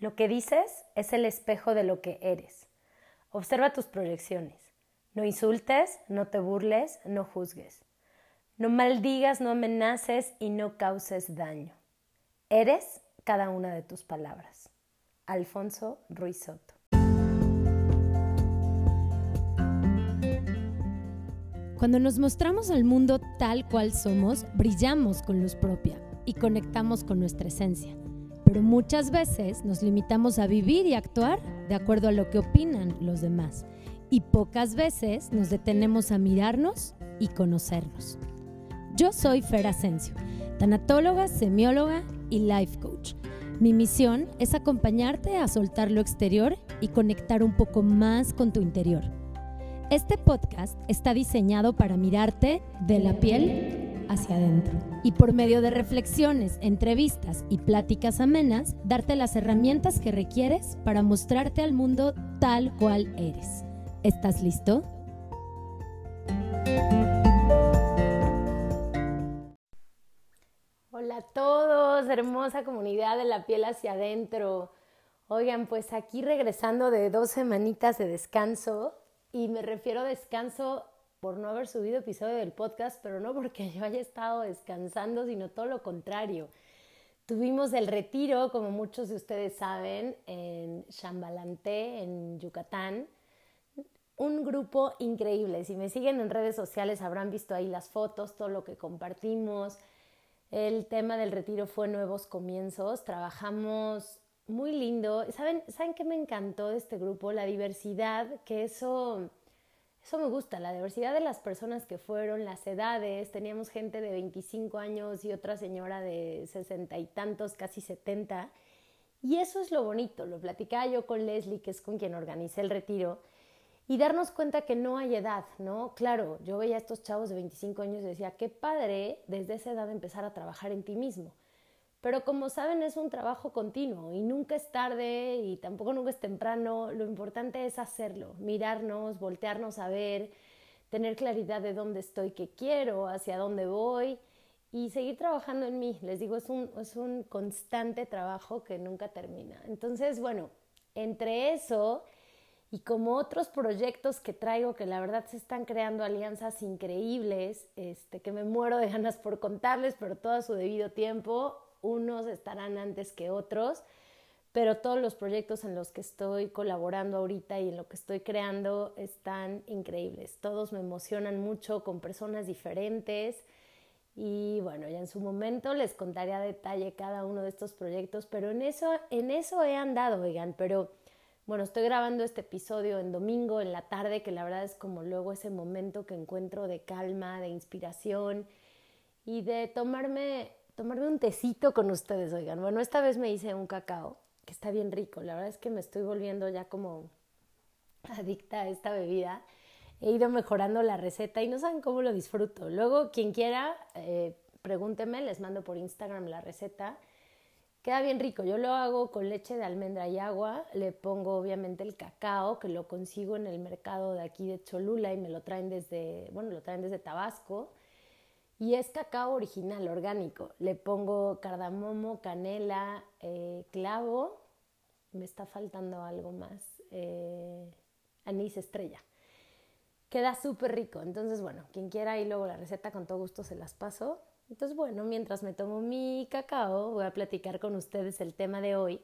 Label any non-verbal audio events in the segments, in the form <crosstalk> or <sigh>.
Lo que dices es el espejo de lo que eres. Observa tus proyecciones. No insultes, no te burles, no juzgues. No maldigas, no amenaces y no causes daño. Eres cada una de tus palabras. Alfonso Ruiz Soto. Cuando nos mostramos al mundo tal cual somos, brillamos con luz propia y conectamos con nuestra esencia pero muchas veces nos limitamos a vivir y actuar de acuerdo a lo que opinan los demás y pocas veces nos detenemos a mirarnos y conocernos. Yo soy Fer Asensio, tanatóloga, semióloga y life coach. Mi misión es acompañarte a soltar lo exterior y conectar un poco más con tu interior. Este podcast está diseñado para mirarte de la piel hacia adentro. Y por medio de reflexiones, entrevistas y pláticas amenas, darte las herramientas que requieres para mostrarte al mundo tal cual eres. ¿Estás listo? Hola a todos, hermosa comunidad de la piel hacia adentro. Oigan, pues aquí regresando de dos semanitas de descanso, y me refiero a descanso por no haber subido episodio del podcast, pero no porque yo haya estado descansando, sino todo lo contrario. Tuvimos el retiro, como muchos de ustedes saben, en Chambalanté, en Yucatán. Un grupo increíble. Si me siguen en redes sociales habrán visto ahí las fotos, todo lo que compartimos. El tema del retiro fue nuevos comienzos. Trabajamos muy lindo. ¿Saben, ¿Saben qué me encantó de este grupo? La diversidad, que eso eso me gusta, la diversidad de las personas que fueron, las edades. Teníamos gente de 25 años y otra señora de sesenta y tantos, casi 70. Y eso es lo bonito, lo platicaba yo con Leslie, que es con quien organicé el retiro, y darnos cuenta que no hay edad, ¿no? Claro, yo veía a estos chavos de 25 años y decía, qué padre desde esa edad empezar a trabajar en ti mismo. Pero como saben, es un trabajo continuo y nunca es tarde y tampoco nunca es temprano. Lo importante es hacerlo, mirarnos, voltearnos a ver, tener claridad de dónde estoy, qué quiero, hacia dónde voy y seguir trabajando en mí. Les digo, es un, es un constante trabajo que nunca termina. Entonces, bueno, entre eso y como otros proyectos que traigo que la verdad se están creando alianzas increíbles, este, que me muero de ganas por contarles, pero todo a su debido tiempo unos estarán antes que otros, pero todos los proyectos en los que estoy colaborando ahorita y en lo que estoy creando están increíbles. Todos me emocionan mucho con personas diferentes y bueno, ya en su momento les contaré a detalle cada uno de estos proyectos, pero en eso, en eso he andado, oigan, pero bueno, estoy grabando este episodio en domingo, en la tarde, que la verdad es como luego ese momento que encuentro de calma, de inspiración y de tomarme tomarme un tecito con ustedes, oigan. Bueno, esta vez me hice un cacao, que está bien rico. La verdad es que me estoy volviendo ya como adicta a esta bebida. He ido mejorando la receta y no saben cómo lo disfruto. Luego, quien quiera, eh, pregúnteme, les mando por Instagram la receta. Queda bien rico. Yo lo hago con leche de almendra y agua. Le pongo obviamente el cacao, que lo consigo en el mercado de aquí de Cholula y me lo traen desde, bueno, lo traen desde Tabasco. Y es cacao original, orgánico. Le pongo cardamomo, canela, eh, clavo. Me está faltando algo más. Eh, anís estrella. Queda súper rico. Entonces, bueno, quien quiera y luego la receta con todo gusto se las paso. Entonces, bueno, mientras me tomo mi cacao, voy a platicar con ustedes el tema de hoy,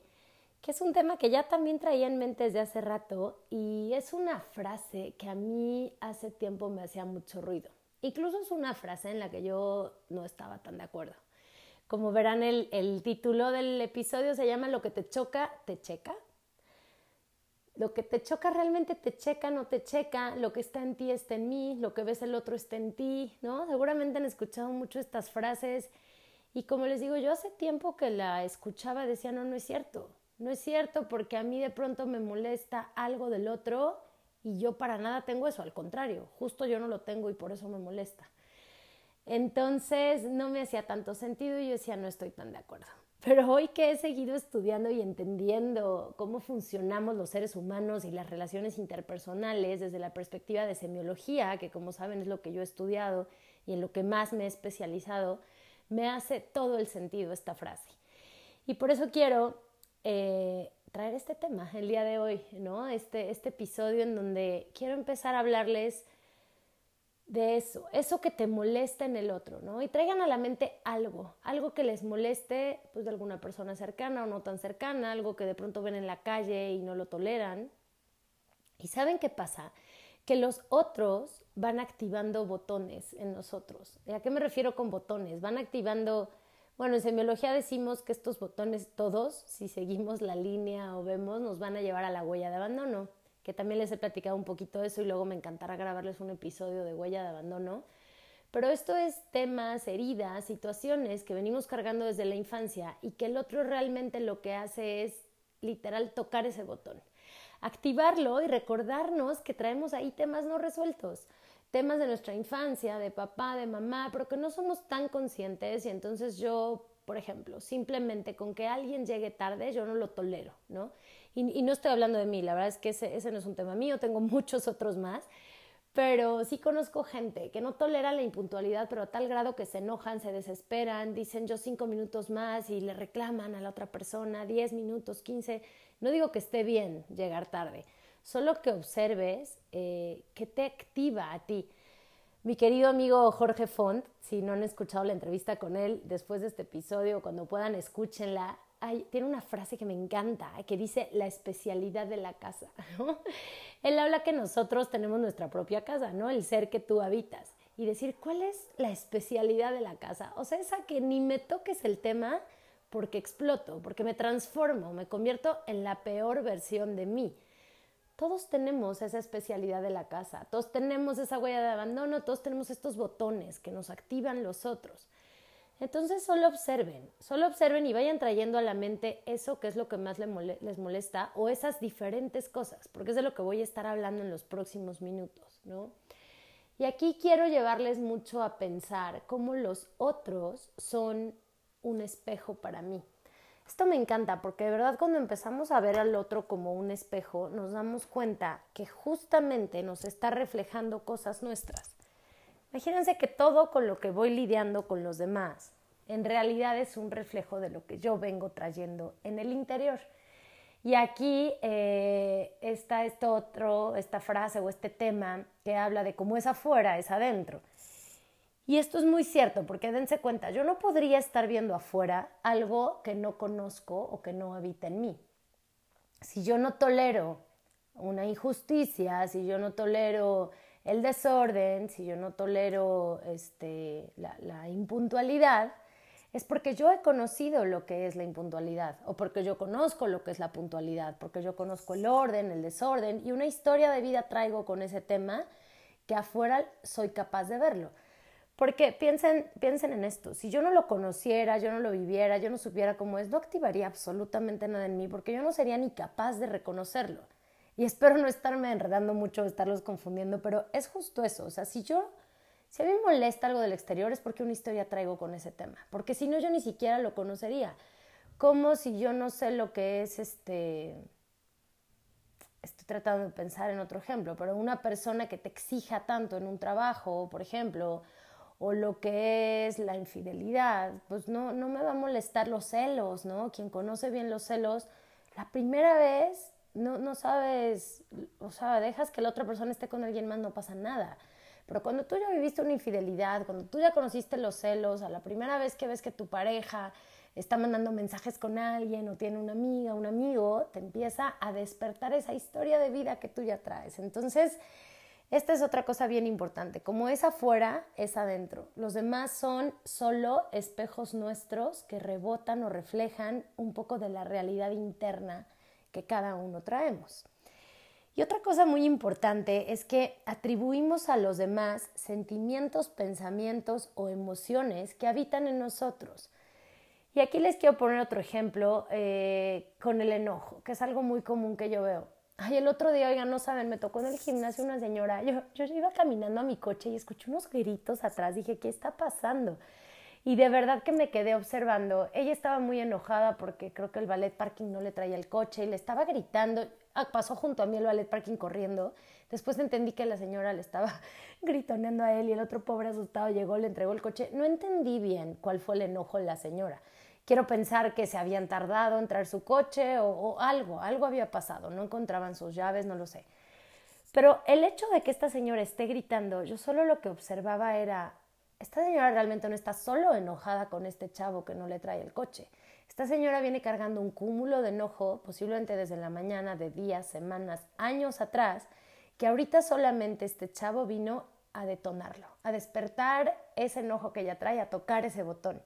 que es un tema que ya también traía en mente desde hace rato y es una frase que a mí hace tiempo me hacía mucho ruido. Incluso es una frase en la que yo no estaba tan de acuerdo. Como verán, el, el título del episodio se llama Lo que te choca, te checa. Lo que te choca realmente te checa, no te checa, lo que está en ti está en mí, lo que ves el otro está en ti, ¿no? Seguramente han escuchado mucho estas frases y como les digo, yo hace tiempo que la escuchaba decía, no, no es cierto, no es cierto porque a mí de pronto me molesta algo del otro y yo para nada tengo eso, al contrario, justo yo no lo tengo y por eso me molesta. Entonces no me hacía tanto sentido y yo decía, no estoy tan de acuerdo. Pero hoy que he seguido estudiando y entendiendo cómo funcionamos los seres humanos y las relaciones interpersonales desde la perspectiva de semiología, que como saben es lo que yo he estudiado y en lo que más me he especializado, me hace todo el sentido esta frase. Y por eso quiero eh, traer este tema el día de hoy, ¿no? Este, este episodio en donde quiero empezar a hablarles de eso, eso que te molesta en el otro, ¿no? Y traigan a la mente algo, algo que les moleste, pues de alguna persona cercana o no tan cercana, algo que de pronto ven en la calle y no lo toleran. ¿Y saben qué pasa? Que los otros van activando botones en nosotros. ¿Y a qué me refiero con botones? Van activando, bueno, en semiología decimos que estos botones todos, si seguimos la línea o vemos, nos van a llevar a la huella de abandono que también les he platicado un poquito de eso y luego me encantará grabarles un episodio de huella de abandono. Pero esto es temas, heridas, situaciones que venimos cargando desde la infancia y que el otro realmente lo que hace es literal tocar ese botón, activarlo y recordarnos que traemos ahí temas no resueltos, temas de nuestra infancia, de papá, de mamá, pero que no somos tan conscientes y entonces yo, por ejemplo, simplemente con que alguien llegue tarde, yo no lo tolero, ¿no? Y, no estoy hablando de mí, la verdad es que ese, ese no es un tema mío, tengo muchos <laughs> otros más, pero sí conozco gente que no tolera la impuntualidad, pero a tal grado que se enojan, se desesperan, dicen yo cinco minutos más y le reclaman a la otra persona diez minutos, quince. No digo que esté bien llegar tarde, solo que observes eh, qué te activa a ti. Mi querido amigo Jorge Font, si no han escuchado la entrevista con él después de este episodio, cuando puedan escúchenla, tiene una frase que me encanta, que dice la especialidad de la casa. <laughs> Él habla que nosotros tenemos nuestra propia casa, ¿no? El ser que tú habitas. Y decir, ¿cuál es la especialidad de la casa? O sea, esa que ni me toques el tema porque exploto, porque me transformo, me convierto en la peor versión de mí. Todos tenemos esa especialidad de la casa, todos tenemos esa huella de abandono, todos tenemos estos botones que nos activan los otros. Entonces solo observen, solo observen y vayan trayendo a la mente eso que es lo que más les molesta o esas diferentes cosas, porque es de lo que voy a estar hablando en los próximos minutos, ¿no? Y aquí quiero llevarles mucho a pensar cómo los otros son un espejo para mí. Esto me encanta porque de verdad cuando empezamos a ver al otro como un espejo nos damos cuenta que justamente nos está reflejando cosas nuestras. Imagínense que todo con lo que voy lidiando con los demás en realidad es un reflejo de lo que yo vengo trayendo en el interior. Y aquí eh, está esto otro, esta frase o este tema que habla de cómo es afuera, es adentro. Y esto es muy cierto, porque dense cuenta, yo no podría estar viendo afuera algo que no conozco o que no habita en mí. Si yo no tolero una injusticia, si yo no tolero el desorden, si yo no tolero este, la, impuntualidad, es porque yo he conocido lo que es la impuntualidad o porque yo conozco lo que es la puntualidad, porque yo conozco el orden, el desorden y una historia de vida traigo con ese tema que afuera soy capaz de verlo. Porque piensen, piensen en esto, si yo no lo conociera, yo no lo viviera, yo no supiera cómo es, no activaría absolutamente nada en mí porque yo no sería ni capaz de reconocerlo. Y espero no estarme enredando mucho, estarlos confundiendo, pero es justo eso. O sea, si yo, si a mí me molesta algo del exterior es porque una historia traigo con ese tema. Porque si no, yo ni siquiera lo conocería. Como si yo no sé lo que es este. Estoy tratando de pensar en otro ejemplo, pero una persona que te exija tanto en un trabajo, por ejemplo, o lo que es la infidelidad, pues no, no me va a molestar los celos, ¿no? Quien conoce bien los celos, la primera vez no, no sabes, o sea, dejas que la otra persona esté con alguien más, no pasa nada. Pero cuando tú ya viviste una infidelidad, cuando tú ya conociste los celos, a la primera vez que ves que tu pareja está mandando mensajes con alguien o tiene una amiga, un amigo, te empieza a despertar esa historia de vida que tú ya traes. Entonces, esta es otra cosa bien importante. Como es afuera, es adentro. Los demás son solo espejos nuestros que rebotan o reflejan un poco de la realidad interna que cada uno traemos. Y otra cosa muy importante es que atribuimos a los demás sentimientos, pensamientos o emociones que habitan en nosotros. Y aquí les quiero poner otro ejemplo eh, con el enojo, que es algo muy común que yo veo. Ay, el otro día, oigan, no saben, me tocó en el gimnasio una señora. Yo, yo iba caminando a mi coche y escuché unos gritos atrás. Dije, ¿qué está pasando? Y de verdad que me quedé observando. Ella estaba muy enojada porque creo que el ballet parking no le traía el coche y le estaba gritando. Ah, pasó junto a mí el ballet parking corriendo. Después entendí que la señora le estaba <laughs> gritoneando a él y el otro pobre asustado llegó, le entregó el coche. No entendí bien cuál fue el enojo de la señora. Quiero pensar que se habían tardado en traer su coche o, o algo, algo había pasado, no encontraban sus llaves, no lo sé. Pero el hecho de que esta señora esté gritando, yo solo lo que observaba era, esta señora realmente no está solo enojada con este chavo que no le trae el coche. Esta señora viene cargando un cúmulo de enojo, posiblemente desde la mañana, de días, semanas, años atrás, que ahorita solamente este chavo vino a detonarlo, a despertar ese enojo que ella trae, a tocar ese botón.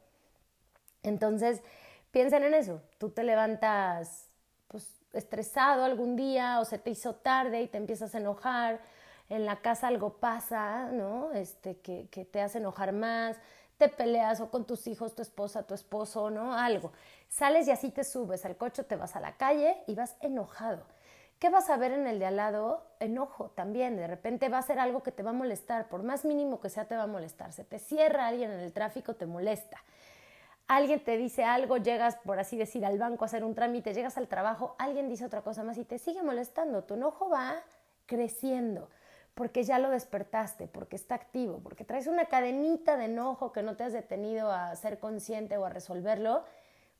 Entonces, piensen en eso. Tú te levantas pues, estresado algún día o se te hizo tarde y te empiezas a enojar, en la casa algo pasa, ¿no? Este, que, que te hace enojar más, te peleas o con tus hijos, tu esposa, tu esposo, ¿no? Algo. Sales y así te subes al coche, te vas a la calle y vas enojado. ¿Qué vas a ver en el de al lado? Enojo también. De repente va a ser algo que te va a molestar. Por más mínimo que sea, te va a molestar. Se te cierra alguien en el tráfico, te molesta alguien te dice algo, llegas, por así decir, al banco a hacer un trámite, llegas al trabajo, alguien dice otra cosa más y te sigue molestando. Tu enojo va creciendo porque ya lo despertaste, porque está activo, porque traes una cadenita de enojo que no te has detenido a ser consciente o a resolverlo.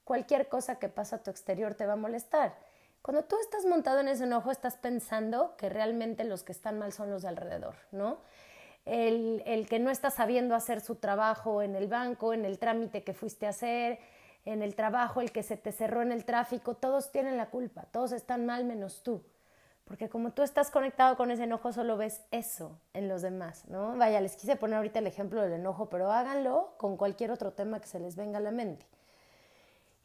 Cualquier cosa que pasa a tu exterior te va a molestar. Cuando tú estás montado en ese enojo, estás pensando que realmente los que están mal son los de alrededor, ¿no? El, que no está sabiendo hacer su trabajo en el banco, en el trámite que fuiste a hacer, en el trabajo, el que se te cerró en el tráfico, todos tienen la culpa, todos están mal menos tú. Porque como tú estás conectado con ese enojo, solo ves eso en los demás, ¿no? Vaya, les quise poner ahorita el ejemplo del enojo, pero háganlo con cualquier otro tema que se les venga a la mente.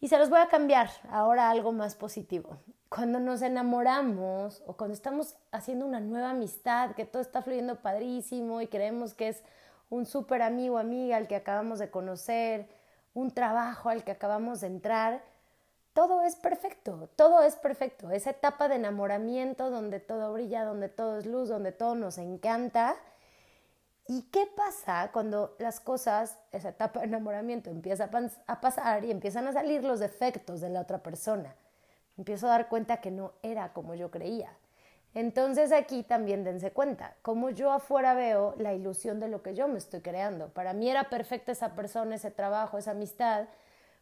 Y se los voy a cambiar ahora a algo más positivo. Cuando nos enamoramos o cuando estamos haciendo una nueva amistad, que todo está fluyendo padrísimo y creemos que es un súper amigo, amiga al que acabamos de conocer, un trabajo al que acabamos de entrar, todo es perfecto, todo es perfecto. Esa etapa de enamoramiento donde todo brilla, donde todo es luz, donde todo nos encanta, ¿Y qué pasa cuando las cosas, esa etapa de enamoramiento empieza a pasar y empiezan a salir los defectos de la otra persona? Empiezo a dar cuenta que no era como yo creía. Entonces aquí también dense cuenta, como yo afuera veo la ilusión de lo que yo me estoy creando. Para mí era perfecta esa persona, ese trabajo, esa amistad,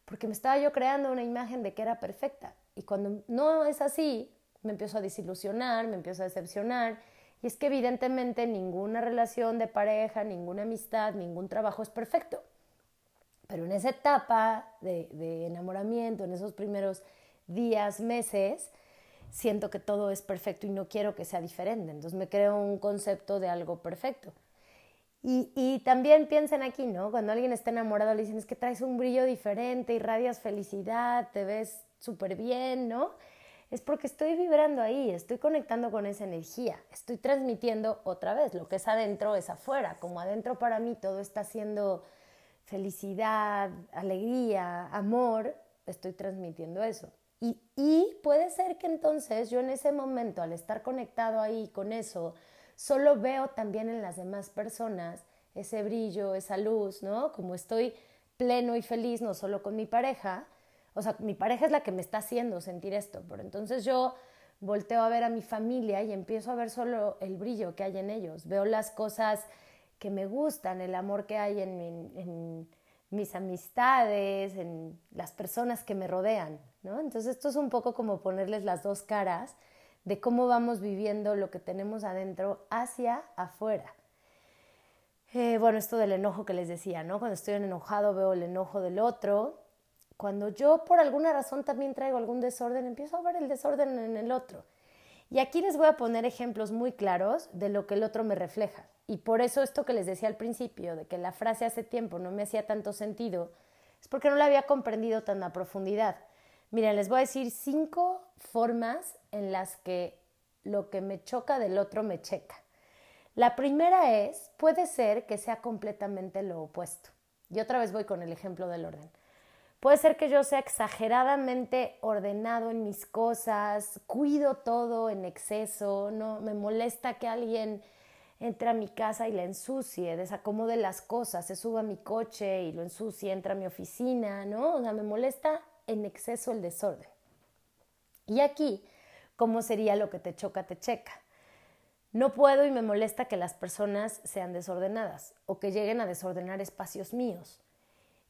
porque me estaba yo creando una imagen de que era perfecta. Y cuando no es así, me empiezo a desilusionar, me empiezo a decepcionar y es que evidentemente ninguna relación de pareja, ninguna amistad, ningún trabajo es perfecto. Pero en esa etapa de, enamoramiento, en esos primeros días, meses, siento que todo es perfecto y no quiero que sea diferente. Entonces me creo un concepto de algo perfecto. Y, y, también piensen aquí, ¿no? Cuando alguien está enamorado le dicen es que traes un brillo diferente, irradias felicidad, te ves súper bien, ¿no? es porque estoy vibrando ahí, estoy conectando con esa energía, estoy transmitiendo otra vez, lo que es adentro es afuera, como adentro para mí todo está siendo felicidad, alegría, amor, estoy transmitiendo eso. Y, puede ser que entonces yo en ese momento, al estar conectado ahí con eso, solo veo también en las demás personas ese brillo, esa luz, ¿no? Como estoy pleno y feliz, no solo con mi pareja, o sea, mi pareja es la que me está haciendo sentir esto, pero entonces yo volteo a ver a mi familia y empiezo a ver solo el brillo que hay en ellos. Veo las cosas que me gustan, el amor que hay en, mis amistades, en las personas que me rodean, ¿no? Entonces esto es un poco como ponerles las dos caras de cómo vamos viviendo lo que tenemos adentro hacia afuera. Eh, bueno, esto del enojo que les decía, ¿no? Cuando estoy enojado veo el enojo del otro cuando yo por alguna razón también traigo algún desorden, empiezo a ver el desorden en el otro. Y aquí les voy a poner ejemplos muy claros de lo que el otro me refleja. Y por eso esto que les decía al principio, de que la frase hace tiempo no me hacía tanto sentido, es porque no la había comprendido tan a profundidad. Miren, les voy a decir cinco formas en las que lo que me choca del otro me checa. La primera es, puede ser que sea completamente lo opuesto. Y otra vez voy con el ejemplo del orden. Puede ser que yo sea exageradamente ordenado en mis cosas, cuido todo en exceso, no me molesta que alguien entre a mi casa y la ensucie, desacomode las cosas, se suba a mi coche y lo ensucie, entra a mi oficina, ¿no? O sea, me molesta en exceso el desorden. Y aquí, ¿cómo sería lo que te choca, te checa? No puedo y me molesta que las personas sean desordenadas o que lleguen a desordenar espacios míos.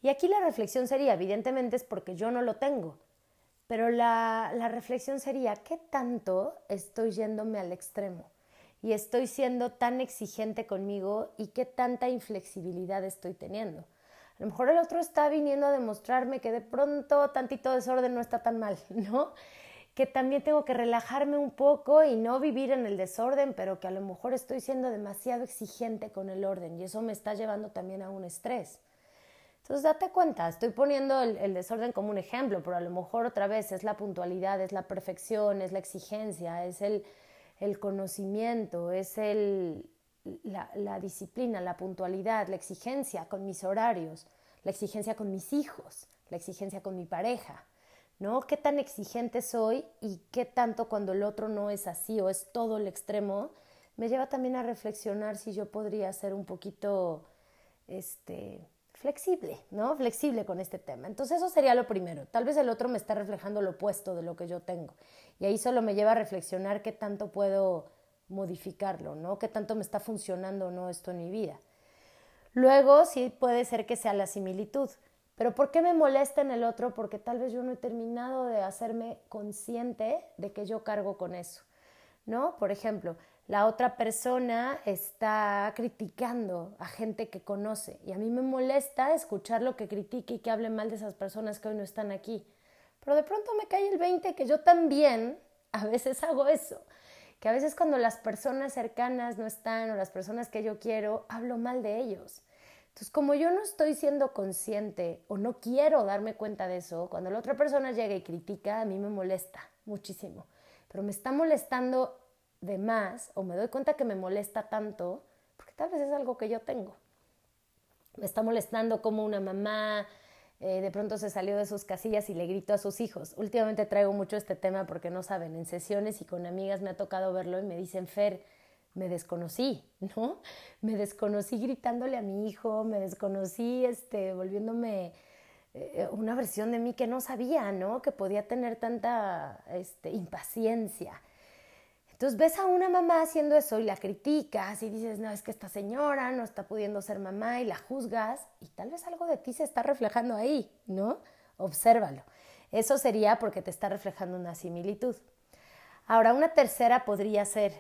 Y aquí la reflexión sería, evidentemente es porque yo no lo tengo, pero la, la reflexión sería, ¿qué tanto estoy yéndome al extremo? Y estoy siendo tan exigente conmigo y qué tanta inflexibilidad estoy teniendo. A lo mejor el otro está viniendo a demostrarme que de pronto tantito desorden no está tan mal, <laughs> ¿no? Que también tengo que relajarme un poco y no vivir en el desorden, pero que a lo mejor estoy siendo demasiado exigente con el orden y eso me está llevando también a un estrés. Entonces date cuenta, estoy poniendo el, desorden como un ejemplo, pero a lo mejor otra vez es la puntualidad, es la perfección, es la exigencia, es el, conocimiento, es el, la, la, disciplina, la puntualidad, la exigencia con mis horarios, la exigencia con mis hijos, la exigencia con mi pareja, ¿no? ¿Qué tan exigente soy y qué tanto cuando el otro no es así o es todo el extremo? Me lleva también a reflexionar si yo podría ser un poquito, este, flexible, ¿no? Flexible con este tema. Entonces eso sería lo primero. Tal vez el otro me está reflejando lo opuesto de lo que yo tengo. Y ahí solo me lleva a reflexionar qué tanto puedo modificarlo, ¿no? Qué tanto me está funcionando o no esto en mi vida. Luego sí puede ser que sea la similitud. Pero ¿por qué me molesta en el otro? Porque tal vez yo no he terminado de hacerme consciente de que yo cargo con eso, ¿no? Por ejemplo, la otra persona está criticando a gente que conoce y a mí me molesta escuchar lo que critique y que hable mal de esas personas que hoy no están aquí. Pero de pronto me cae el 20 que yo también a veces <laughs> hago eso, que a veces cuando las personas cercanas no están o las personas que yo quiero, hablo mal de ellos. Entonces, como yo no estoy siendo consciente o no quiero darme cuenta de eso, cuando la otra persona llega y critica, a mí me molesta muchísimo. Pero me está molestando o me doy cuenta que me molesta tanto, porque tal vez es algo que yo tengo. Me está molestando como una mamá eh, de pronto se salió de sus casillas y le gritó a sus hijos. Últimamente traigo mucho este tema porque no saben, en sesiones y con amigas me ha tocado verlo y me dicen, Fer, me desconocí, <laughs> ¿no? Me desconocí gritándole a mi hijo, me desconocí este, volviéndome eh, una versión de mí que no sabía, ¿no? Que podía tener tanta este, impaciencia. Entonces ves a una mamá haciendo eso y la criticas y dices, no, es que esta señora no está pudiendo ser mamá y la juzgas y tal vez algo de ti se está reflejando ahí, ¿no? Obsérvalo. Eso sería porque te está reflejando una similitud. Ahora, una tercera podría ser,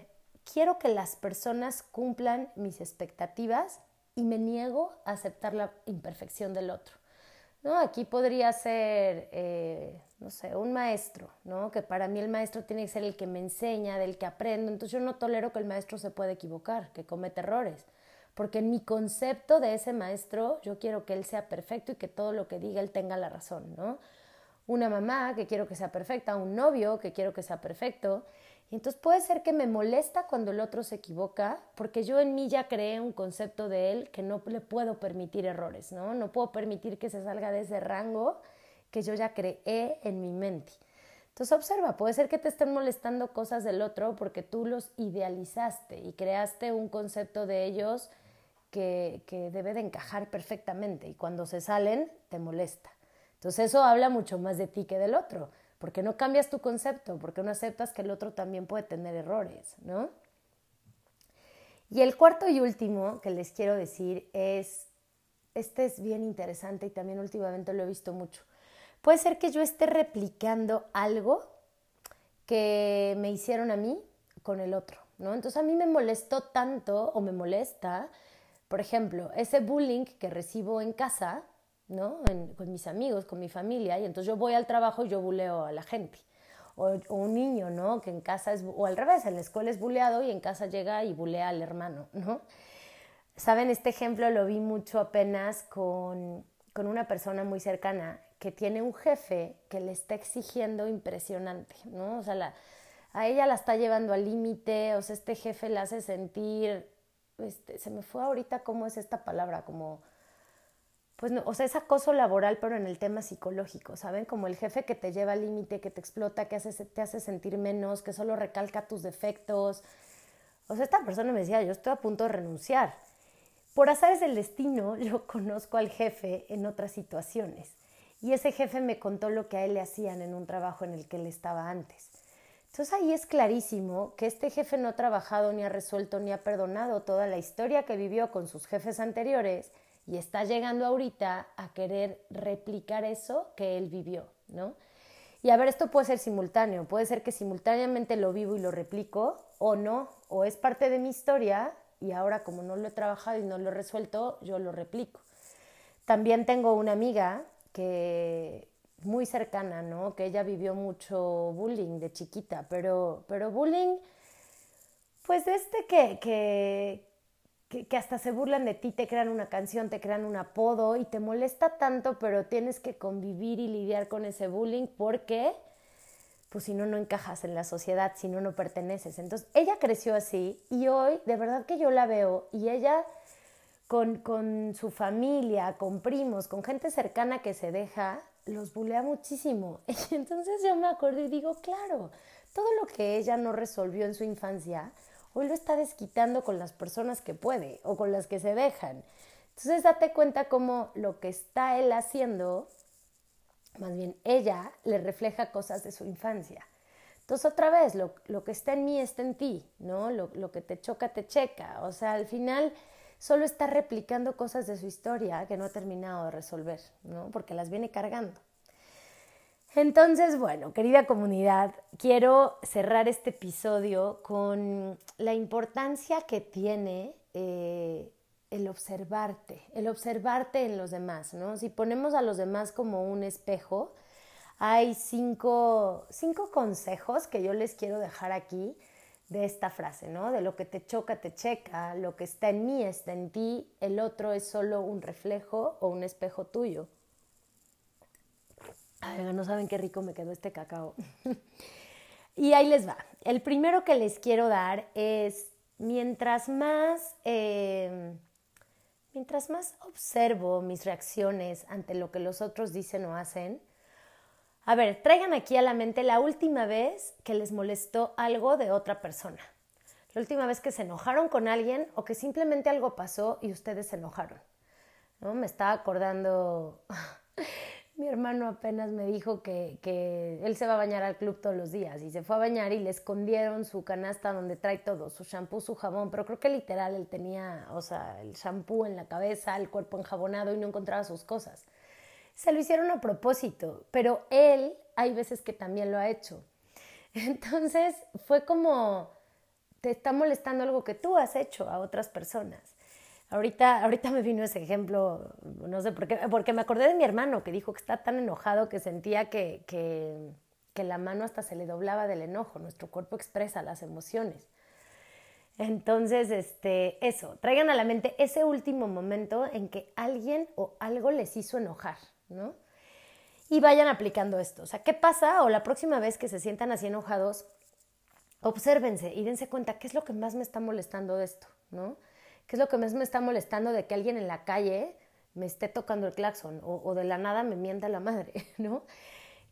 quiero que las personas cumplan mis expectativas y me niego a aceptar la imperfección del otro. ¿no? Aquí podría ser, eh, no sé, un maestro, ¿no? Que para mí el maestro tiene que ser el que me enseña, del que aprendo. Entonces yo no tolero que el maestro se pueda equivocar, que cometa errores. Porque en mi concepto de ese maestro, yo quiero que él sea perfecto y que todo lo que diga él tenga la razón, ¿no? Una mamá que quiero que sea perfecta, un novio que quiero que sea perfecto. Y entonces puede ser que me molesta cuando el otro se equivoca, porque yo en mí ya creé un concepto de él que no le puedo permitir errores, ¿no? No puedo permitir que se salga de ese rango que yo ya creé en mi mente. Entonces observa, puede ser que te estén molestando cosas del otro porque tú los idealizaste y creaste un concepto de ellos que, que debe de encajar perfectamente y cuando se salen te molesta. Entonces eso habla mucho más de ti que del otro porque no cambias tu concepto, porque no aceptas que el otro también puede tener errores, ¿no? Y el cuarto y último que les quiero decir es, este es bien interesante y también últimamente lo he visto mucho. Puede ser que yo esté replicando algo que me hicieron a mí con el otro, ¿no? Entonces a mí me molestó tanto o me molesta, por ejemplo, ese bullying que recibo en casa, ¿no? con mis amigos, con mi familia, y entonces yo voy al trabajo y yo buleo a la gente. O, un niño, ¿no? Que en casa es, o al revés, en la escuela es buleado y en casa llega y bulea al hermano, ¿no? Saben, este ejemplo lo vi mucho apenas con, con una persona muy cercana que tiene un jefe que le está exigiendo impresionante, ¿no? O sea, a ella la está llevando al límite, o sea, este jefe la hace sentir, este, se me fue ahorita cómo es esta palabra, como pues no, o sea, es acoso laboral, pero en el tema psicológico, ¿saben? Como el jefe que te lleva al límite, que te explota, que te hace sentir menos, que solo recalca tus defectos. O sea, esta persona me decía, yo estoy a punto de renunciar. Por azares del destino, <laughs> yo conozco al jefe en otras situaciones. Y ese jefe me contó lo que a él le hacían en un trabajo en el que él estaba antes. Entonces ahí es clarísimo que este jefe no ha trabajado, ni ha resuelto, ni ha perdonado toda la historia que vivió con sus jefes anteriores y está llegando ahorita a querer replicar eso que él vivió, ¿no? Y a ver, esto puede ser simultáneo, puede ser que simultáneamente lo vivo y lo replico o no, o es parte de mi historia y ahora como no lo he trabajado y no lo he resuelto, yo lo replico. También tengo una amiga que muy cercana, ¿no? Que ella vivió mucho bullying de chiquita, pero, pero bullying, pues este que, que, que, hasta se burlan de ti, te crean una canción, te crean un apodo y te molesta tanto, pero tienes que convivir y lidiar con ese bullying porque, pues si no, no encajas en la sociedad, si no, no perteneces. Entonces, ella creció así y hoy, de verdad que yo la veo y ella con, con su familia, con primos, con gente cercana que se deja, los bulea muchísimo. <laughs> Y entonces yo me acuerdo y digo, claro, todo lo que ella no resolvió en su infancia, hoy lo está desquitando con las personas que puede o con las que se dejan. Entonces date cuenta cómo lo que está él haciendo, más bien ella, le refleja cosas de su infancia. Entonces otra vez, lo, lo que está en mí está en ti, ¿no? Lo, lo, que te choca, te checa. O sea, al final solo está replicando cosas de su historia que no ha terminado de resolver, ¿no? Porque las viene cargando. Entonces, bueno, querida comunidad, quiero cerrar este episodio con la importancia que tiene eh, el observarte, el observarte en los demás, ¿no? Si ponemos a los demás como un espejo, hay cinco, cinco consejos que yo les quiero dejar aquí de esta frase, ¿no? De lo que te choca, te checa, lo que está en mí está en ti, el otro es solo un reflejo o un espejo tuyo. Ay, no saben qué rico me quedó este cacao. <laughs> y ahí les va. El primero que les quiero dar es, mientras más, em, mientras más observo mis reacciones ante lo que los otros dicen o hacen, a ver, traigan aquí a la mente la última vez que les molestó algo de otra persona. La última vez que se enojaron con alguien o que simplemente algo pasó y ustedes se enojaron. ¿No? Me estaba acordando <laughs> mi hermano apenas me dijo que, que, él se va a bañar al club todos los días y se fue a bañar y le escondieron su canasta donde trae todo, su shampoo, su jabón, pero creo que literal él tenía, o sea, el shampoo en la cabeza, el cuerpo enjabonado y no encontraba sus cosas. Se lo hicieron a propósito, pero él hay veces que también lo ha hecho. <laughs> Entonces fue como, te está molestando algo que tú has hecho a otras personas. Ahorita, ahorita me vino ese ejemplo, no sé por qué, porque me acordé de mi hermano que dijo que está tan enojado que sentía que, que, la mano hasta se le doblaba del enojo. Nuestro cuerpo expresa las emociones. Entonces, este, eso, traigan a la mente ese último momento en que alguien o algo les hizo enojar, ¿no? Y vayan aplicando esto. O sea, ¿qué pasa? O la próxima vez que se sientan así enojados, obsérvense y dense cuenta qué es lo que más me está molestando de esto, ¿no? ¿Qué es lo que más me está molestando de que alguien en la calle me esté tocando el claxon o, de la nada me mienta la madre, <laughs> ¿no?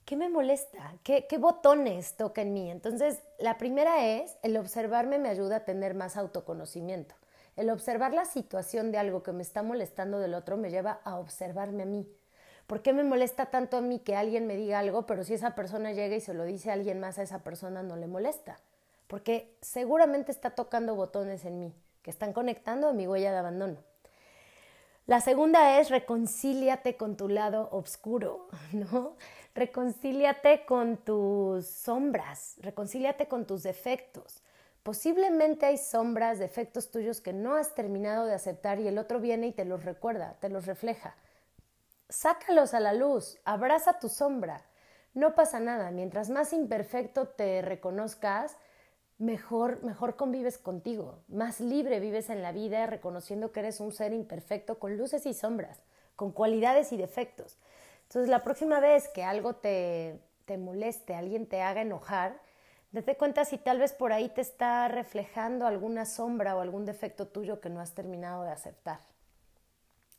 ¿Qué me molesta? ¿Qué, ¿Qué botones toca en mí? Entonces, la primera es, el observarme me ayuda a tener más autoconocimiento. El observar la situación de algo que me está molestando del otro me lleva a observarme a mí. ¿Por qué me molesta tanto a mí que alguien me diga algo, pero si esa persona llega y se lo dice a alguien más, a esa persona no le molesta? Porque seguramente está tocando botones en mí que están conectando a mi huella de abandono. La segunda es reconcíliate con tu lado oscuro, <laughs> ¿no? Reconcíliate con tus sombras, reconcíliate con tus defectos. Posiblemente hay sombras, defectos tuyos que no has terminado de aceptar y el otro viene y te los recuerda, te los refleja. Sácalos a la luz, abraza tu sombra. No pasa nada, mientras más imperfecto te reconozcas, mejor, mejor convives contigo, más libre vives en la vida reconociendo que eres un ser imperfecto con luces y sombras, con cualidades y defectos. Entonces la próxima vez que algo te, te moleste, alguien te haga enojar, date cuenta si tal vez por ahí te está reflejando alguna sombra o algún defecto tuyo que no has terminado de aceptar.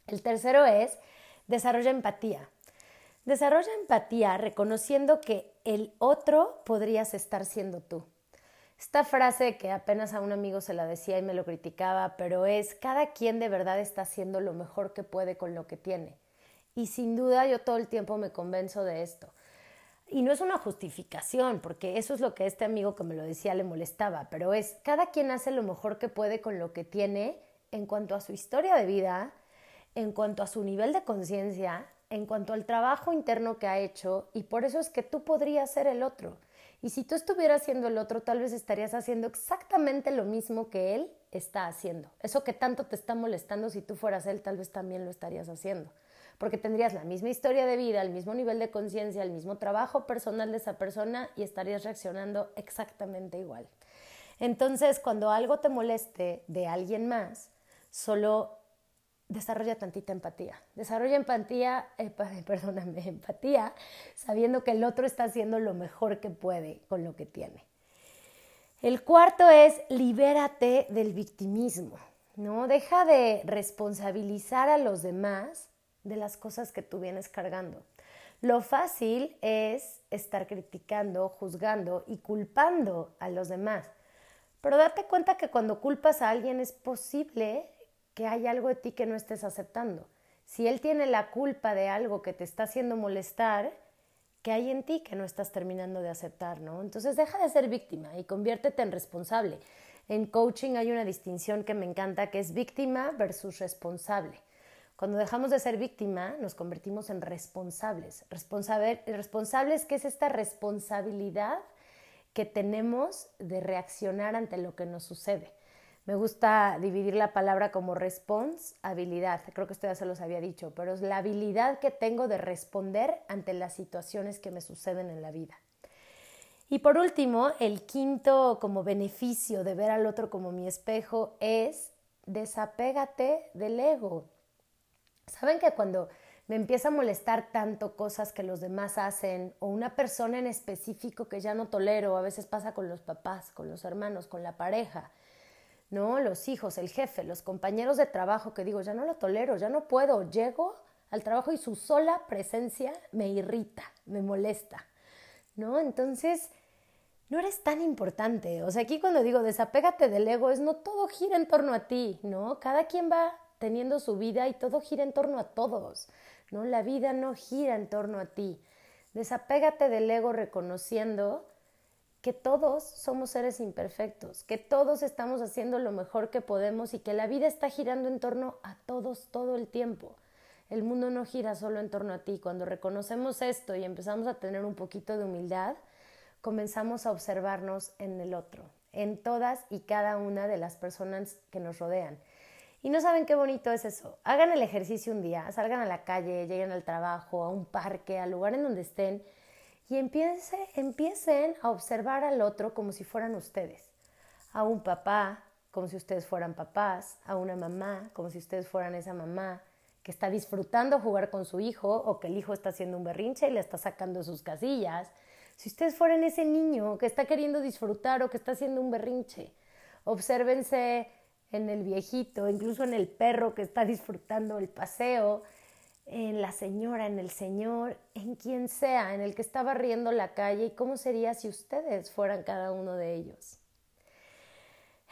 El tercero es desarrolla empatía. Desarrolla empatía reconociendo que el otro podrías estar siendo tú. Esta frase que apenas a un amigo se la decía y me lo criticaba, pero es cada quien de verdad está haciendo lo mejor que puede con lo que tiene. Y sin duda yo todo el tiempo me convenzo de esto. Y no es una justificación, porque eso es lo que este amigo que me lo decía le molestaba, pero es cada quien hace lo mejor que puede con lo que tiene en cuanto a su historia de vida, en cuanto a su nivel de conciencia, en cuanto al trabajo interno que ha hecho, y por eso es que tú podrías ser el otro. Y si tú estuvieras siendo el otro, tal vez estarías haciendo exactamente lo mismo que él está haciendo. Eso que tanto te está molestando, si tú fueras él, tal vez también lo estarías haciendo. Porque tendrías la misma historia de vida, el mismo nivel de conciencia, el mismo trabajo personal de esa persona y estarías reaccionando exactamente igual. Entonces, cuando algo te moleste de alguien más, solo desarrolla tantita empatía. Desarrolla empatía, eh, <laughs> perdóname, empatía, sabiendo que el otro está haciendo lo mejor que puede con lo que tiene. El cuarto es libérate del victimismo, ¿no? Deja de responsabilizar a los demás de las cosas que tú vienes cargando. Lo fácil es estar criticando, juzgando y culpando a los demás. Pero date cuenta que cuando culpas a alguien es posible que hay algo de ti que no estés aceptando. Si él tiene la culpa de algo que te está haciendo molestar, que hay en ti que no estás terminando de aceptar, ¿no? Entonces deja de ser víctima y conviértete en responsable. En coaching hay una distinción que me encanta que es víctima versus responsable. Cuando dejamos de ser víctima, nos convertimos en responsables. Responsable, responsables, ¿qué es esta responsabilidad que tenemos de reaccionar ante lo que nos sucede. Me gusta dividir la palabra como response, habilidad. Creo que usted ya se los había dicho, pero es la habilidad que tengo de responder ante las situaciones que me suceden en la vida. Y por último, el quinto como beneficio de ver al otro como mi espejo es desapégate del ego. Saben que cuando me empieza a molestar tanto cosas que los demás hacen o una persona en específico que ya no tolero, a veces pasa con los papás, con los hermanos, con la pareja, ¿no? Los hijos, el jefe, los compañeros de trabajo que digo, ya no lo tolero, ya no puedo, llego al trabajo y su sola presencia me irrita, me molesta, ¿no? Entonces, no eres tan importante. O sea, aquí cuando digo desapégate del ego es no todo gira en torno a ti, ¿no? Cada quien va teniendo su vida y todo gira en torno a todos. ¿no? La vida no gira en torno a ti. Desapégate del ego reconociendo que todos somos seres imperfectos, que todos estamos haciendo lo mejor que podemos y que la vida está girando en torno a todos todo el tiempo. El mundo no gira solo en torno a ti. Cuando reconocemos esto y empezamos a tener un poquito de humildad, comenzamos a observarnos en el otro, en todas y cada una de las personas que nos rodean. Y no saben qué bonito es eso. Hagan el ejercicio un día, salgan a la calle, lleguen al trabajo, a un parque, al lugar en donde estén y empiece, empiecen a observar al otro como si fueran ustedes. A un papá como si ustedes fueran papás, a una mamá como si ustedes fueran esa mamá que está disfrutando jugar con su hijo o que el hijo está haciendo un berrinche y le está sacando sus casillas. Si ustedes fueran ese niño que está queriendo disfrutar o que está haciendo un berrinche, obsérvense en el viejito, incluso en el perro que está disfrutando el paseo, en la señora, en el señor, en quien sea, en el que está barriendo la calle y cómo sería si ustedes fueran cada uno de ellos.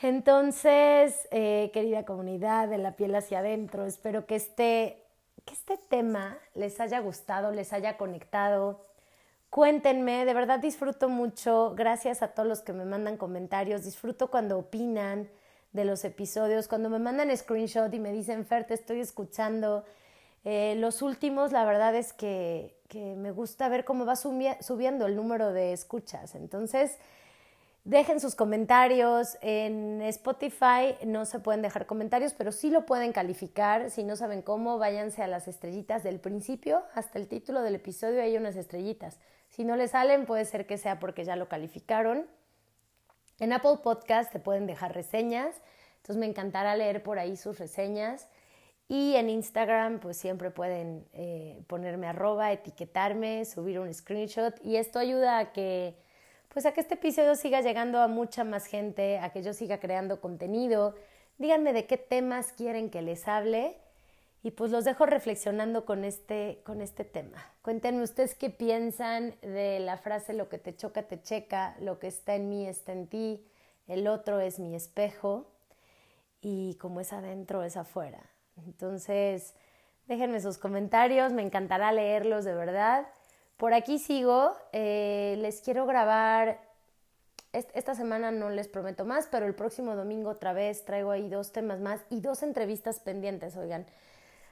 Entonces, eh, querida comunidad de la piel hacia adentro, espero que este, que este tema les haya gustado, les haya conectado. Cuéntenme, de verdad disfruto mucho, gracias a todos los que me mandan comentarios, disfruto cuando opinan, de los episodios, cuando me mandan screenshot y me dicen, Fer, te estoy escuchando. Eh, los últimos, la verdad es que, me gusta ver cómo va subiendo el número de escuchas. Entonces, dejen sus comentarios. En Spotify no se pueden dejar comentarios, pero sí lo pueden calificar. Si no saben cómo, váyanse a las estrellitas del principio hasta el título del episodio, hay unas estrellitas. Si no les salen, puede ser que sea porque ya lo calificaron. En Apple Podcast te pueden dejar reseñas, entonces me encantará leer por ahí sus reseñas. Y en Instagram, pues siempre pueden eh, ponerme arroba, etiquetarme, subir un screenshot. Y esto ayuda a que, pues a que este episodio siga llegando a mucha más gente, a que yo siga creando contenido. Díganme de qué temas quieren que les hable y pues los dejo reflexionando con este, con este tema. Cuéntenme ustedes qué piensan de la frase lo que te choca, te checa, lo que está en mí está en ti, el otro es mi espejo y como es adentro es afuera. Entonces, déjenme sus comentarios, me encantará leerlos de verdad. Por aquí sigo, eh, les quiero grabar, esta semana no les prometo más, pero el próximo domingo otra vez traigo ahí dos temas más y dos entrevistas pendientes, oigan.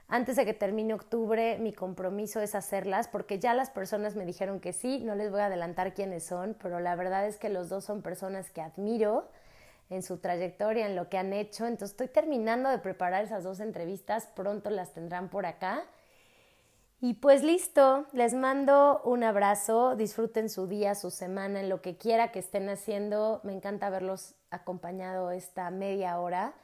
Antes de que termine octubre, mi compromiso es hacerlas porque ya las personas me dijeron que sí, no les voy a adelantar quiénes son, pero la verdad es que los dos son personas que admiro en su trayectoria, en lo que han hecho. Entonces estoy terminando de preparar esas dos entrevistas, pronto las tendrán por acá. Y pues listo, les mando un abrazo, disfruten su día, su semana, en lo que quiera que estén haciendo. Me encanta haberlos acompañado esta media hora.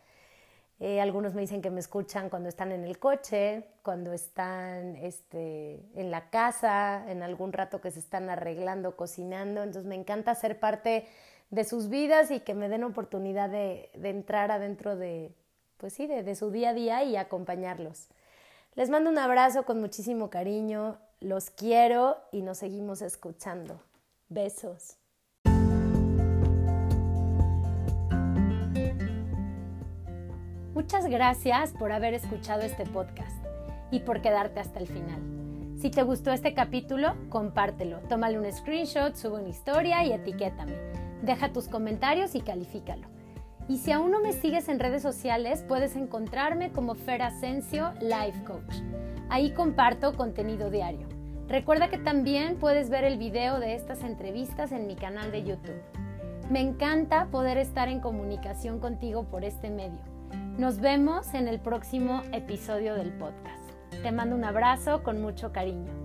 Eh, algunos me dicen que me escuchan cuando están en el coche, cuando están este, en la casa, en algún rato que se están arreglando, cocinando. Entonces me encanta ser parte de sus vidas y que me den oportunidad de, entrar adentro de, pues sí, de su día a día y acompañarlos. Les mando un abrazo con muchísimo cariño, los quiero y nos seguimos escuchando. Besos. Muchas gracias por haber escuchado este podcast y por quedarte hasta el final. Si te gustó este capítulo, compártelo, tómale un screenshot, sube una historia y etiquétame. Deja tus comentarios y califícalo. Y si aún no me sigues en redes sociales, puedes encontrarme como Fer Asensio Life Coach. Ahí comparto contenido diario. Recuerda que también puedes ver el video de estas entrevistas en mi canal de YouTube. Me encanta poder estar en comunicación contigo por este medio. Nos vemos en el próximo episodio del podcast. Te mando un abrazo con mucho cariño.